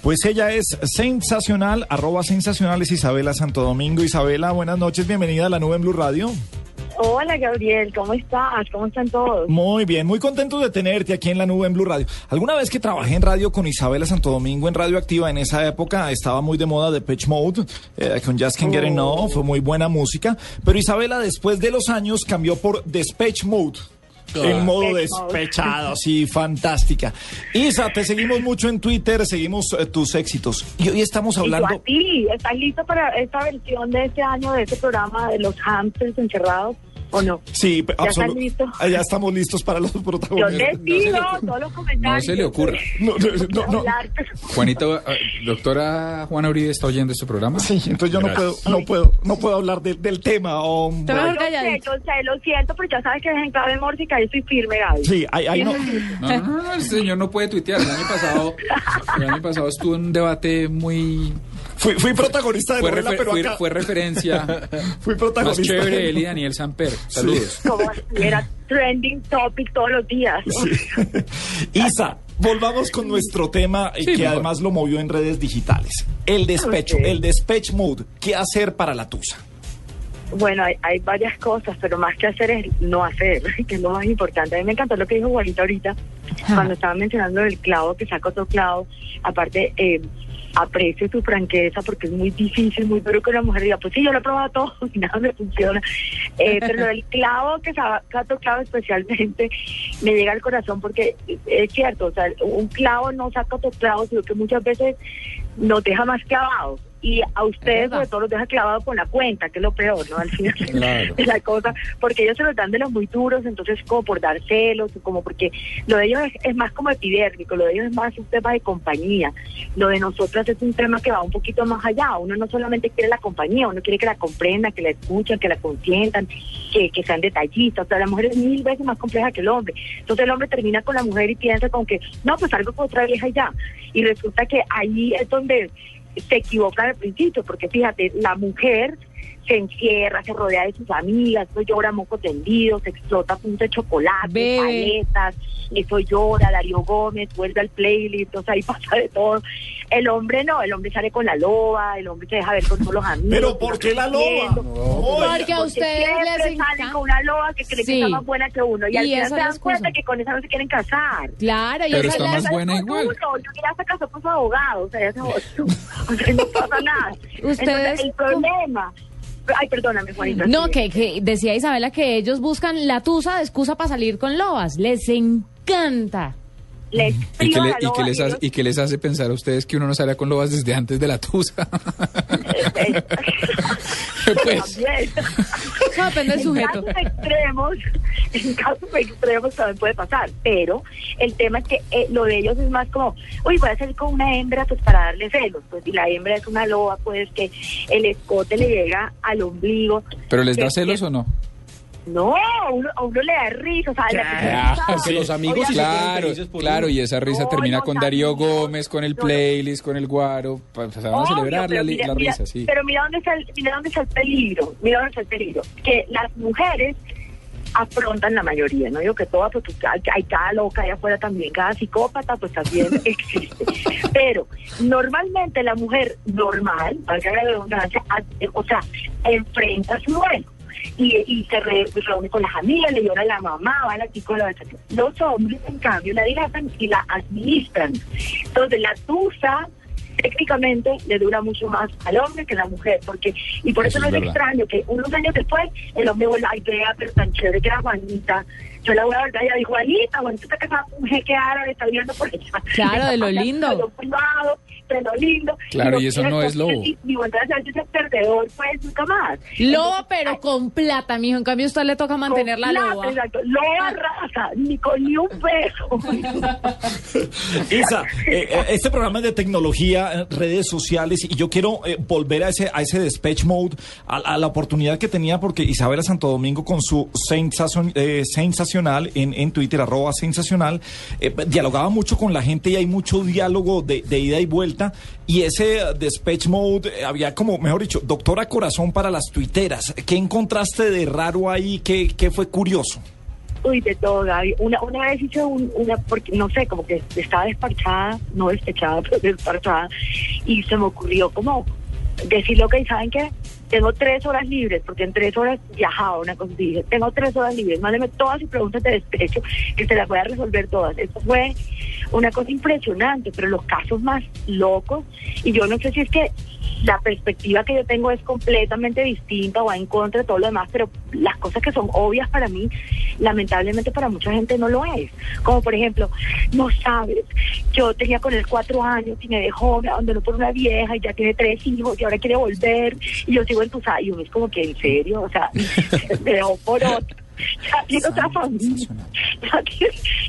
Pues ella es sensacional, arroba sensacional es Isabela Santo Domingo. Isabela, buenas noches, bienvenida a la nube en Blue Radio. Hola Gabriel, ¿cómo estás? ¿Cómo están todos? Muy bien, muy contento de tenerte aquí en la nube en Blue Radio. Alguna vez que trabajé en radio con Isabela Santo Domingo en Radio Activa, en esa época estaba muy de moda de Pitch Mode, eh, con Just Can't Get Enough, fue muy buena música. Pero Isabela después de los años cambió por Despatch Mode. En modo despechado, sí, fantástica. Isa, te seguimos mucho en Twitter, seguimos eh, tus éxitos. Y hoy estamos hablando. Y tú a ti, ¿estás listo para esta versión de este año de este programa de los hamsters encerrados? ¿O no? Sí, ¿Ya están listos? Ah, Ya estamos listos para los Yo protagonistas. les digo todos los comentarios. No se le ocurra. No, no, no, no. Juanita, eh, doctora Juana Uribe está oyendo este programa. Sí, entonces yo no puedo, no puedo, no puedo hablar de- del tema. o- Yo sé, yo sé, lo siento, pero ya sabes que es en clave mórfica y estoy firme, Gaby. Sí, ahí, ahí no. No, no, no, no, el señor no puede tuitear. El año pasado, el año pasado estuvo en un debate muy... Fui, fui protagonista de Fue, novela, refer- pero fue- acá fue referencia fui más protagonista. chévere él y Daniel Samper. Saludos. Como si era trending topic todos los días. Isa, volvamos con nuestro tema eh, Sí, que mejor. además lo movió en redes digitales. El despecho, el despech mode. ¿Qué hacer para la tusa? Bueno, hay, hay varias cosas, pero más que hacer es no hacer, que es lo más importante. A mí me encantó lo que dijo Juanita ahorita, cuando estaba mencionando el clavo, que saca otro clavo. Aparte, eh, aprecio su franqueza porque es muy difícil, muy duro que una mujer diga, pues sí, yo lo he probado todo y nada me funciona. Eh, pero del clavo, que saca otro clavo especialmente, me llega al corazón porque es cierto, o sea, un clavo no saca otro clavo, sino que muchas veces nos deja más clavados. Y a ustedes, sobre todo, los deja clavados con la cuenta, que es lo peor, ¿no? Al final Claro. de la cosa, porque ellos se los dan de los muy duros, entonces, como por dar celos, como porque lo de ellos es, es más como epidérmico, lo de ellos es más un tema de compañía. Lo de nosotras es un tema que va un poquito más allá. Uno no solamente quiere la compañía, uno quiere que la comprendan, que la escuchen, que la consientan, que, que sean detallistas. O sea, la mujer es mil veces más compleja que el hombre. Entonces, el hombre termina con la mujer y piensa con que, no, pues algo con otra vieja y ya. Y resulta que ahí es donde se equivocan al principio, porque fíjate, la mujer se encierra, se rodea de sus amigas, eso llora moco tendido, se explota a punta de chocolate, Bebe. paletas, eso llora, Darío Gómez, vuelve al playlist, o sea, ahí pasa de todo. El hombre no, el hombre sale con la loba, el hombre se deja ver con todos los amigos. Pero ¿por qué la loba? Oiga, Porque a ustedes les encanta. con una loba que cree Sí. que está más buena que uno y, al Y final esa se dan cuenta excusa. que con esa no se quieren casar. Claro, y Pero esa está es la- más buena igual. uno, yo ya se casó con su abogado, o sea, ya se o sea, no pasa nada. Ustedes Entonces, el problema... Ay, perdóname, Juanita. No, sí. que, que decía Isabela que ellos buscan la tusa de excusa para salir con lobas. Les encanta. Les ¿Y le- la y, les hace, ¿Y qué les hace pensar a ustedes que uno no sale con lobas desde antes de la tusa? pues, También. Eso depende del En casos extremos, en casos extremos también puede pasar, pero el tema es que eh, lo de ellos es más como, uy, voy a salir con una hembra pues para darle celos, pues si la hembra es una loba, pues que el escote le llega al ombligo. ¿Pero les da celos que- o no? No, a uno, a uno le da risa, o sea, la que los amigos sí ponen Claro, claro, y esa risa No, termina no, con Darío no, Gómez, con el no, playlist, con el guaro. Pues van a Obvio, celebrar la, pero mira, la mira, risa, sí. Pero mira dónde está el, mira dónde está el peligro, mira dónde está el peligro. Que las mujeres afrontan la mayoría, no digo que todas, porque hay, hay cada loca allá afuera también, cada psicópata pues también existe. Pero normalmente la mujer normal, valga la redundancia, a- o sea, enfrenta su duelo. Y, y se re- reúne con las amigas, le llora a la mamá, va a la psicóloga. Los hombres, en cambio, la dilatan y la administran. Entonces, la tusa técnicamente le dura mucho más al hombre que a la mujer, porque y por eso, Eso no es verdad. extraño que unos años después el hombre vuelve, ay, vea, pero tan chévere que era Juanita. Yo la voy a ver, ya dijo, Juanita, Juanita está casada con un jeque árabe, está viviendo por allá. Claro, de lo lindo. De lo privado, de lo lindo. Claro, y eso no es lobo. Y, y vuelve a ser perdedor, pues, nunca más. Entonces, pero con plata, mijo. En cambio, a usted le toca mantener la loba. Exacto, loba raza, ni con ni un peso. Isa, eh, eh, este programa es de tecnología, redes sociales, y yo quiero eh, volver a ese, a ese despatch mode, a, la oportunidad que tenía, porque Isabela Santo Domingo con su sensacion- eh, sensacional en, en Twitter, arroba sensacional, eh, dialogaba mucho con la gente y hay mucho diálogo de, ida y vuelta, y ese despatch mode eh, había como, mejor dicho, doctora corazón para las tuiteras. ¿Qué encontraste de raro ahí? ¿Qué, qué fue curioso? Uy, de todo, Gaby. Una, una vez hice un, una, porque no sé, como que estaba desparchada, no despechada, pero desparchada, y se me ocurrió como decirle, ok, ¿saben qué? Tengo tres horas libres, porque en tres horas viajaba una cosa dije, tengo tres horas libres, mándeme todas sus preguntas de despecho, que se las voy a resolver todas. Eso fue una cosa impresionante, pero los casos más locos, y yo no sé si es que la perspectiva que yo tengo es completamente distinta o va en contra de todo lo demás, pero las cosas que son obvias para mí, lamentablemente para mucha gente no lo es. Como por ejemplo, no sabes, yo tenía con él cuatro años y me dejó, me abandonó por una vieja y ya tiene tres hijos y ahora quiere volver y yo sigo entusiasmada y uno es como que en serio, o sea, me por otro ya tiene otra familia.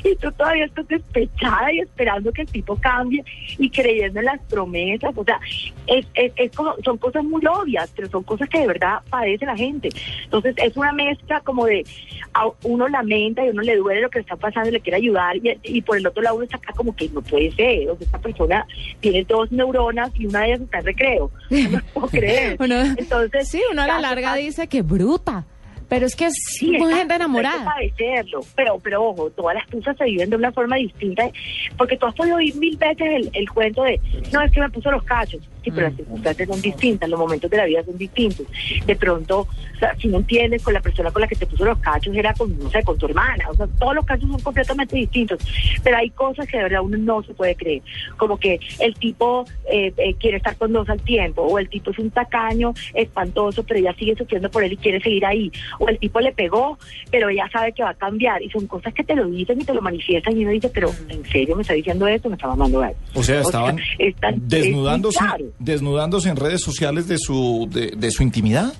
Y tú todavía estás despechada y esperando que el tipo cambie y creyendo en las promesas. O sea, es, es, es como, son cosas muy obvias, pero son cosas que de verdad padece la gente. Entonces, es una mezcla como de a uno lamenta y a uno le duele lo que está pasando y le quiere ayudar. Y, y por el otro lado, uno está acá como que no puede ser. O sea, esta persona tiene dos neuronas y una de ellas está en recreo. No puedo creer. Uno- Entonces, sí, uno a la larga dice que bruta. Pero es que es Sí, exacto, gente Hay enamorada. que padecerlo. Pero, pero ojo, todas las tusas se viven de una forma distinta. Porque tú has podido oír mil veces el, el cuento de, no, es que me puso los cachos. Sí, pero las circunstancias son distintas, los momentos de la vida son distintos. De pronto, o sea, si no entiendes, con la persona con la que te puso los cachos era con, no sé, con tu hermana. O sea, todos los casos son completamente distintos. Pero hay cosas que de verdad uno no se puede creer. Como que el tipo eh, eh, quiere estar con dos al tiempo, o el tipo es un tacaño espantoso, pero ella sigue sufriendo por él y quiere seguir ahí. O el tipo le pegó, pero ella sabe que va a cambiar. Y son cosas que te lo dicen y te lo manifiestan y uno dice, pero ¿en serio me está diciendo esto? Me está mamando gallo. O sea, estaban es tan- es muy desnudándose, claro. Desnudándose en redes sociales de su, de, de su intimidad.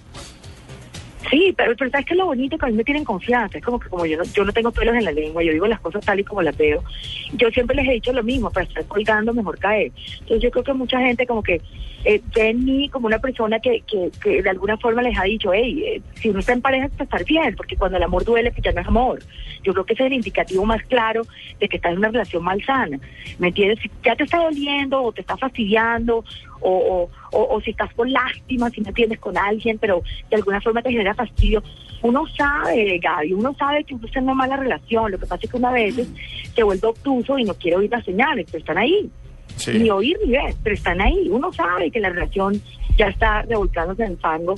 Sí, pero, pero sabes que lo bonito que a mí me tienen confianza, es como que como yo no, yo no tengo pelos en la lengua, yo digo las cosas tal y como las veo. Yo siempre les he dicho lo mismo, para estar colgando mejor caer. Entonces yo creo que mucha gente como que eh, ve en mí como una persona que, que, que de alguna forma les ha dicho, hey, eh, si uno está en pareja es para estar bien, porque cuando el amor duele, pues ya no es amor. Yo creo que ese es el indicativo más claro de que estás en una relación malsana. ¿Me entiendes? Si ya te está doliendo o te está fastidiando o, o, o- o si estás con lástima, si no entiendes con alguien, pero de alguna forma te genera fastidio. Uno sabe, Gaby, uno sabe que uno está en una mala relación. Lo que pasa es que una vez se vuelve obtuso y no quiere oír las señales, pero están ahí. Sí. Ni oír ni ver, pero están ahí. Uno sabe que la relación ya está revolcándose en el fango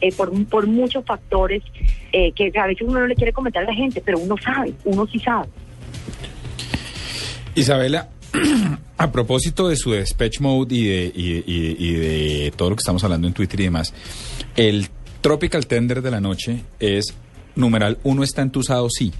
eh, por, por muchos factores eh, que a veces uno no le quiere comentar a la gente, pero uno sabe, uno sí sabe. Isabela, a propósito de su Despatch Mode y de, y, y- y de todo lo que estamos hablando en Twitter y demás, el Tropical Tender de la noche es numeral uno está entusado sí.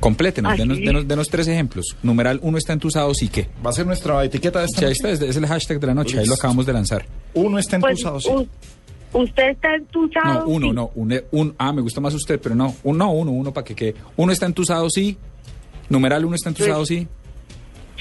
Complétenos, Ah, denos, sí. denos- denos tres ejemplos. Numeral uno está entusado sí qué. Va a ser nuestra etiqueta de esta Sí, ahí noche. está, es, es el hashtag de la noche, ahí lo acabamos de lanzar. Uno está Pues, entusado, sí. u- usted está entusado. No, uno, sí. no, un, un, ah, me gusta más usted, pero no, un, no, uno, uno para que quede. Uno está entusado sí. Numeral uno está entusado Pues, sí.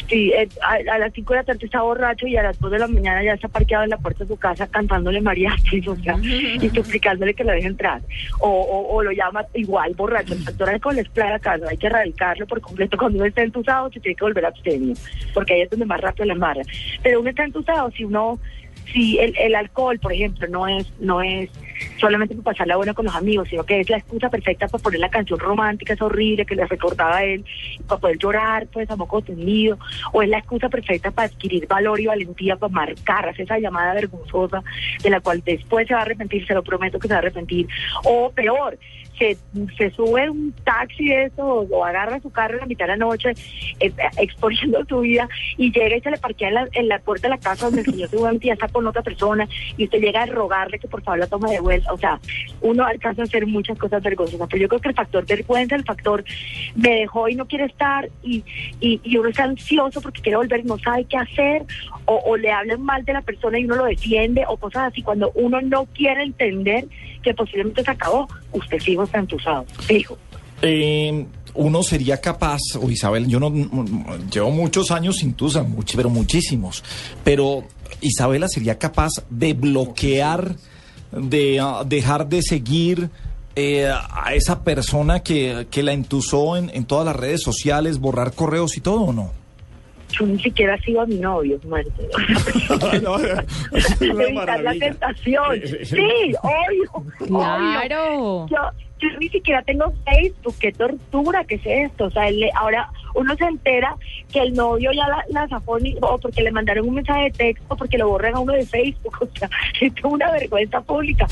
Sí, eh, a, a las 5 de la tarde está borracho y a las 2 de la mañana ya está parqueado en la puerta de su casa cantándole mariachis, o sea, y suplicándole que lo deje entrar. O, o, o lo llama igual borracho. El factor alcohol es clara casa, hay que erradicarlo por completo. Cuando uno está entusado se tiene que volver abstemio, porque ahí es donde más rápido le amarra. Pero uno está entusado si uno si el, el alcohol, por ejemplo, no es no es solamente para pasarla buena con los amigos, sino que es la excusa perfecta para poner la canción romántica, es horrible, que le recordaba a él, para poder llorar, pues a moco tendido, o es la excusa perfecta para adquirir valor y valentía, para marcar, hacer esa llamada vergonzosa de la cual después se va a arrepentir, se lo prometo que se va a arrepentir, o peor, se, se sube un taxi de eso o, agarra su carro en la mitad de la noche eh, exponiendo su vida y llega y se le parquea en la, en la puerta de la casa donde el señor seguramente ya está con otra persona y usted llega a rogarle que por favor la tome de O sea, uno alcanza a hacer muchas cosas vergonzosas, pero yo creo que el factor vergüenza, el factor me dejó y no quiere estar y, y, uno está ansioso porque quiere volver y no sabe qué hacer o, le hablan mal de la persona y uno lo defiende o cosas así. Cuando uno no quiere entender que posiblemente se acabó, usted fijo está entusado, fijo. Eh, uno sería capaz, o Isabel, yo no llevo muchos años sin Tusa, much- pero muchísimos, pero Isabela sería capaz de bloquear, de ah, dejar de seguir eh, a esa persona que, que la entusó en, en todas las redes sociales, borrar correos y todo, ¿o no? Yo ni siquiera he sido a mi novio, muerte. Evitar la tentación. Sí, obvio. obvio. Claro. Yo, yo ni siquiera tengo Facebook, qué tortura, qué es esto. O sea, él le- ahora uno se entera que el novio ya la, la zafó ni- o porque le mandaron un mensaje de texto, porque lo borran a uno de Facebook. O sea, esto es una vergüenza pública.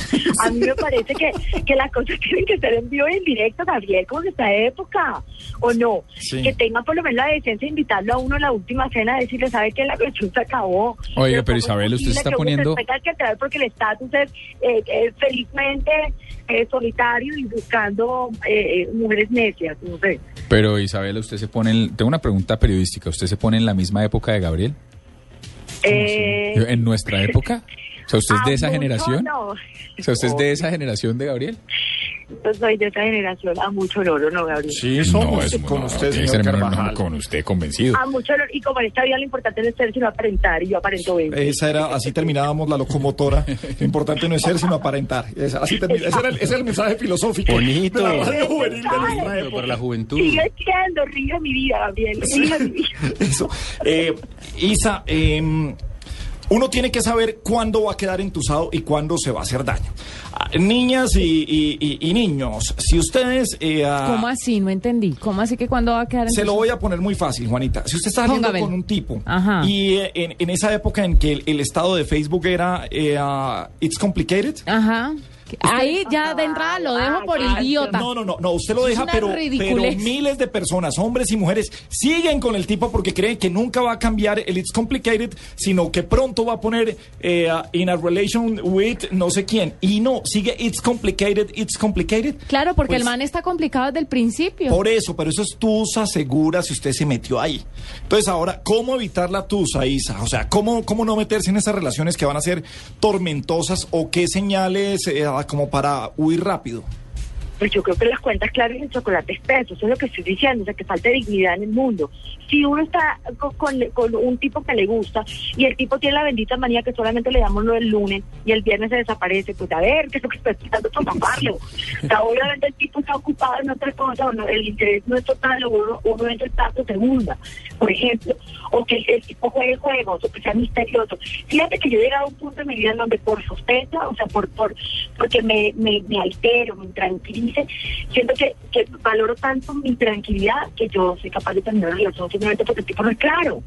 A mí me parece que, que las cosas tienen que ser en vivo y en directo, Gabriel, como en esta época. ¿O no? Sí. Que tenga por lo menos la decencia de invitarlo a uno a la última cena, decirle, ¿sabe que la cuestión se acabó? Oiga, pero ¿cómo es Isabel, usted se está que poniendo- que porque el estatus es eh, eh, felizmente eh, solitario y buscando eh, eh, mujeres necias, no sé. Pero Isabela, usted se pone, en- tengo una pregunta periodística, ¿usted se pone en la misma época de Gabriel? Eh, ¿En nuestra época? O sea, ¿usted es de esa generación? No. O sea, ¿usted es de esa generación de Gabriel? Yo soy de esa generación, a mucho olor, ¿no, Gabriel? Sí, somos es- con no, usted, señor Carvajal. Con usted convencido. A mucho olor, y como en esta vida lo importante no es ser, sino aparentar, y yo aparento bien. Esa era, así terminábamos la locomotora. Lo importante no es ser, sino aparentar. Esa, así termina, ese, era el, ese era el mensaje filosófico. Bonito. de la radio juvenil de época. para la juventud. Sigue siendo río mi vida, Gabriel, río mi vida. Eso. Eh, Isa, eh, uno tiene que saber cuándo va a quedar entusado y cuándo se va a hacer daño. Ah, Niñas y, y- y- y niños, si ustedes... eh, ah, ¿Cómo así? No entendí. ¿Cómo así que cuando va a quedar en Se lo voy a poner muy fácil, Juanita. Si usted está saliendo con un tipo Ajá. y eh, en, en esa época en que el, el estado de Facebook era eh, ah, It's Complicated, Ajá. Ahí ya de entrada lo dejo por idiota. No, no, no, no, usted lo deja, pero, pero miles de personas, hombres y mujeres, siguen con el tipo porque creen que nunca va a cambiar el It's Complicated, sino que pronto va a poner eh, in a relation with no sé quién. Y no, sigue It's Complicated, It's Complicated. Claro, porque el Pues, man está complicado desde el principio. Por eso, pero eso es tusa segura si usted se metió ahí. Entonces ahora, ¿cómo evitar la tusa, Isa? O sea, ¿cómo, cómo no meterse en esas relaciones que van a ser tormentosas o qué señales eh, como para huir rápido? Pues yo creo que las cuentas claras y el chocolate espeso, eso es lo que estoy diciendo, o sea, que falta dignidad en el mundo. Si uno está con, con- con un tipo que le gusta y el tipo tiene la bendita manía que solamente le damos lo del lunes y el viernes se desaparece, pues a ver, ¿qué es lo que está esperando para taparlo? O sea, obviamente el tipo está ocupado en otra cosa, o no, el interés no es total, o uno, uno entra el paso segunda, por ejemplo, o que el, tipo juegue juegos, o que sea misterioso. Fíjate que yo he llegado a un punto en mi vida en donde por sospecha, o sea, por, por porque me, me, altero, me tranquilice, siento que, que valoro tanto mi tranquilidad que yo soy capaz de terminar una relación simplemente porque el tipo no es claro.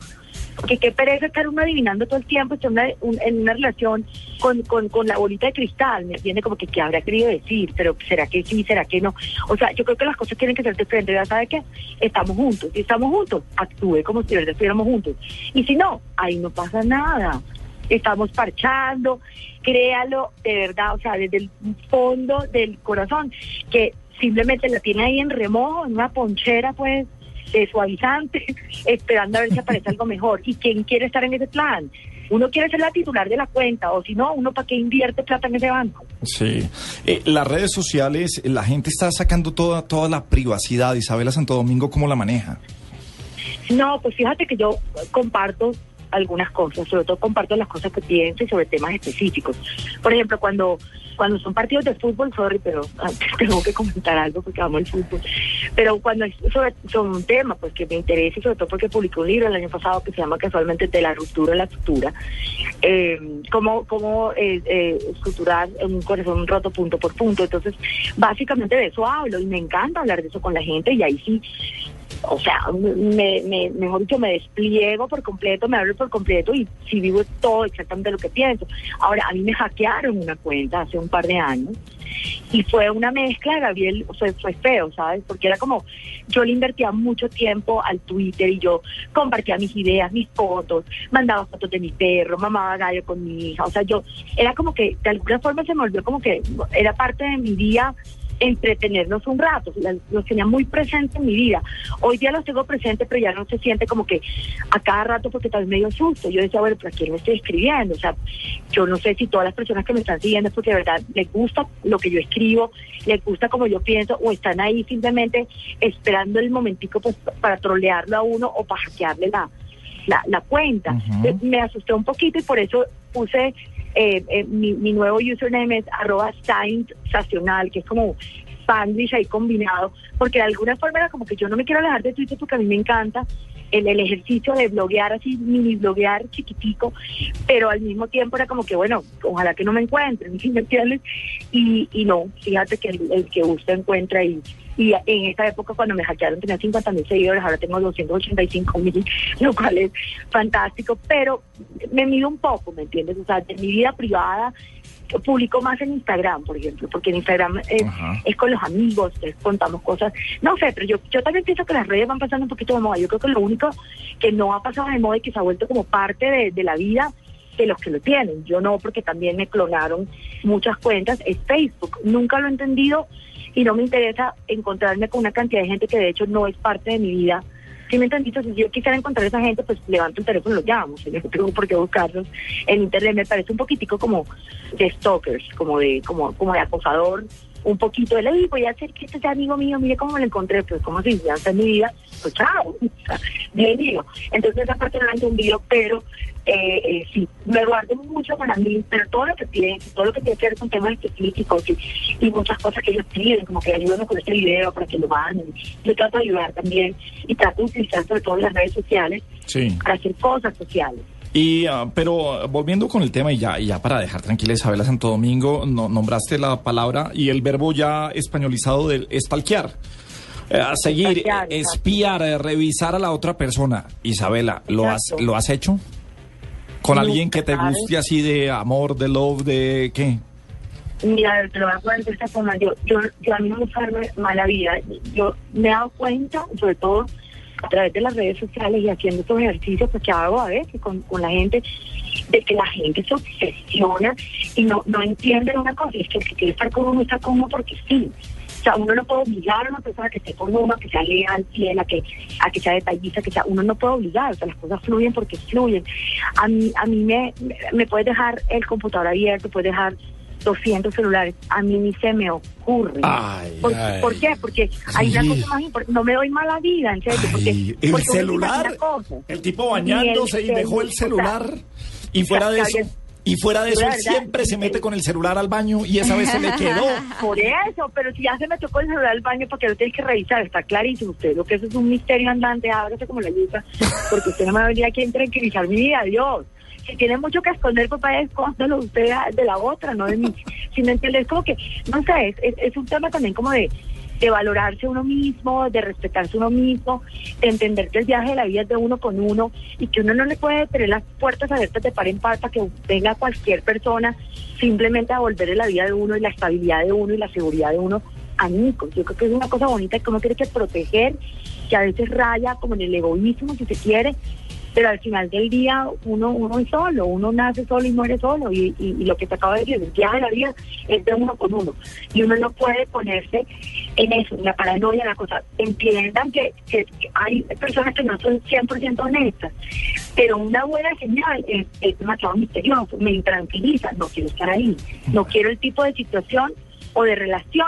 Porque qué pereza estar uno adivinando todo el tiempo, estar en una relación con, con, con la bolita de cristal, ¿me entiende? Como que qué habrá querido decir, pero será que sí, será que no. O sea, yo creo que las cosas tienen que ser de frente, ya sabe que estamos juntos, si estamos juntos, actúe como si verdad estuviéramos juntos. Y si no, ahí no pasa nada. Estamos parchando, créalo de verdad, o sea, desde el fondo del corazón, que simplemente la tiene ahí en remojo, en una ponchera, pues, de suavizante, esperando a ver si aparece algo mejor. ¿Y quién quiere estar en ese plan? Uno quiere ser la titular de la cuenta, o si no, uno para qué invierte plata en ese banco. Sí. Eh, las redes sociales, la gente está sacando toda, toda la privacidad. Isabela Santo Domingo, ¿cómo la maneja? No, pues fíjate que yo comparto algunas cosas, sobre todo comparto las cosas que pienso y sobre temas específicos. Por ejemplo, cuando cuando son partidos de fútbol, sorry, pero antes tengo que comentar algo porque amo el fútbol. Pero cuando es sobre, un tema pues que me interesa y sobre todo porque publiqué un libro el año pasado que se llama casualmente De la ruptura a la sutura, eh, cómo, cómo eh, eh, suturar un corazón roto punto por punto. Entonces, básicamente de eso hablo y me encanta hablar de eso con la gente y ahí sí o sea, me, me, mejor dicho, me despliego por completo, me hablo por completo y si vivo todo exactamente lo que pienso. Ahora, a mí me hackearon una cuenta hace un par de años y fue una mezcla, Gabriel, sea, fue feo, ¿sabes? Porque era como, yo le invertía mucho tiempo al Twitter y yo compartía mis ideas, mis fotos, mandaba fotos de mi perro, mamaba gallo con mi hija, o sea, yo, era como que de alguna forma se me volvió como que era parte de mi día entretenernos un rato, los tenía muy presentes en mi vida. Hoy día los tengo presentes, pero ya no se siente como que a cada rato porque tal vez me dio susto. Yo decía, bueno, ¿pero a quién me estoy escribiendo? O sea, yo no sé si todas las personas que me están siguiendo es porque de verdad les gusta lo que yo escribo, les gusta como yo pienso, o están ahí simplemente esperando el momentico pues, para trolearlo a uno o para hackearle la, la, la cuenta. Eh, Me asusté un poquito y por eso puse eh, eh, mi, mi nuevo username es arroba sensacional, que es como Spanglish ahí combinado, porque de alguna forma era como que yo no me quiero alejar de Twitter porque a mí me encanta, el, ejercicio de bloguear así, mini bloguear chiquitico, pero al mismo tiempo era como que, bueno, ojalá que no me encuentren, ¿sí me entiendes? Y, y no, fíjate que el, el que gusta encuentra y, y en esa época cuando me hackearon tenía 50 mil seguidores, ahora tengo 285 mil, lo cual es fantástico, pero me mido un poco, ¿me entiendes? O sea, de mi vida privada publico más en Instagram, por ejemplo, porque en Instagram es, es con los amigos, es- contamos cosas. No sé, pero yo, yo también pienso que las redes van pasando un poquito de moda. Yo creo que lo único que no ha pasado de moda y que se ha vuelto como parte de, de la vida de los que lo tienen. Yo no, porque también me clonaron muchas cuentas, es Facebook. Nunca lo he entendido y no me interesa encontrarme con una cantidad de gente que de hecho no es parte de mi vida. Si me entendiste, si yo quisiera encontrar a esa gente, pues levanto el teléfono y los llamo. Si no tengo por qué buscarlos en internet, me parece un poquitico como de stalkers, como de, como, como de acosador, un poquito de le voy a hacer que este sea amigo mío, mire cómo me lo encontré, pues como si ya está en mi vida, pues chao, o sea, bien digo. Entonces esa parte no la he entendido, pero eh, eh, sí, me guardo mucho para mí, pero todo lo que piden, todo lo que tiene que ver con temas específicos y, y muchas cosas que ellos piden, como que ayúdenme con este video para que lo manden. Yo trato de ayudar también y trato de utilizar sobre todo las redes sociales Sí. para hacer cosas sociales. Y, ah, pero ah, volviendo con el tema y ya, y ya para dejar tranquila Isabela Santo Domingo, no, nombraste la palabra y el verbo ya españolizado del estalquear. Eh, a seguir, espiar, eh, revisar a la otra persona. Isabela, ¿lo has. ¿lo has hecho? ¿Con Nunca, alguien que te ¿sabes? guste así de amor, de love, de qué? Mira, te lo voy a poner de esta forma. Yo, yo, yo a mí no me buscarme mala vida. Yo me he dado cuenta, sobre todo a través de las redes sociales y haciendo estos ejercicios pues, que hago a veces con, con la gente, de que la gente se obsesiona y no, no entiende una cosa, es que el que quiere estar con uno está con uno porque sí. O sea, uno no puede obligar a una persona que esté con uno, a que sea leal, fiel, a que, a que sea detallista, que sea, uno no puede obligar, o sea, las cosas fluyen porque fluyen. A mí, a mí me, me puedes dejar el computador abierto, puedes dejar 200 celulares, a mí ni se me ocurre. Ay, ¿Por, ay. por qué? Porque hay una Sí. cosa más importante, no me doy mala vida, en serio, porque, el porque celular, el tipo bañándose y el dejó el celu- celular y fuera de eso, y fuera de eso él siempre se mete con el celular al baño y esa vez se le quedó. Por eso, pero si ya se me tocó el celular al baño, porque lo tienes que revisar, está clarísimo usted, lo que eso es un misterio andante, ábrase como la yuca, porque usted no me va a venir aquí a tranquilizar mi vida, Dios. Si tiene mucho que esconder, pues vaya escóndalo usted de la otra, no de mí. Si me entiendes, como que, no sé, es, es, es un tema también como de, de valorarse uno mismo, de respetarse uno mismo, de entender que el viaje de la vida es de uno con uno y que uno no le puede tener las puertas abiertas de par en par para que venga cualquier persona simplemente a volver la vida de uno y la estabilidad de uno y la seguridad de uno añicos. Yo creo que es una cosa bonita que uno tiene que proteger, que a veces raya como en el egoísmo, si se quiere, pero al final del día uno uno es solo, uno nace solo y muere solo y, y, y lo que te acabo de decir, el viaje de la vida es de uno con uno y uno no puede ponerse en eso, en la paranoia, en la cosa. Entiendan que, que- que hay personas que no son 100% honestas, pero una buena señal es, es demasiado misterioso, me intranquiliza, no quiero estar ahí, no quiero el tipo de situación o de relación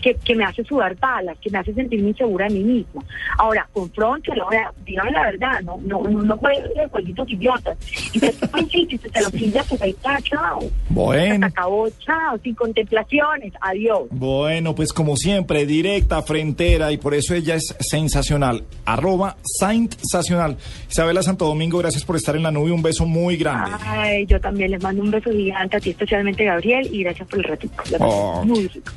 que, que me hace sudar balas, que me hace sentirme insegura de mí misma. Ahora, confróntelo, dígame la verdad, no no no, no puede ser jueguitos idiotas. Y sí, si se te lo pilla, pues ahí está, chao. Se Bueno. acabó, chao, sin contemplaciones, adiós. Bueno, pues como siempre, directa, frentera, y por eso ella es sensacional. Arroba sensacional. Isabela Santo Domingo, gracias por estar en la nube. Un beso muy grande. Ay, yo también les mando un beso gigante a ti, especialmente Gabriel, y gracias por el ratito. La Oh. Muy rico.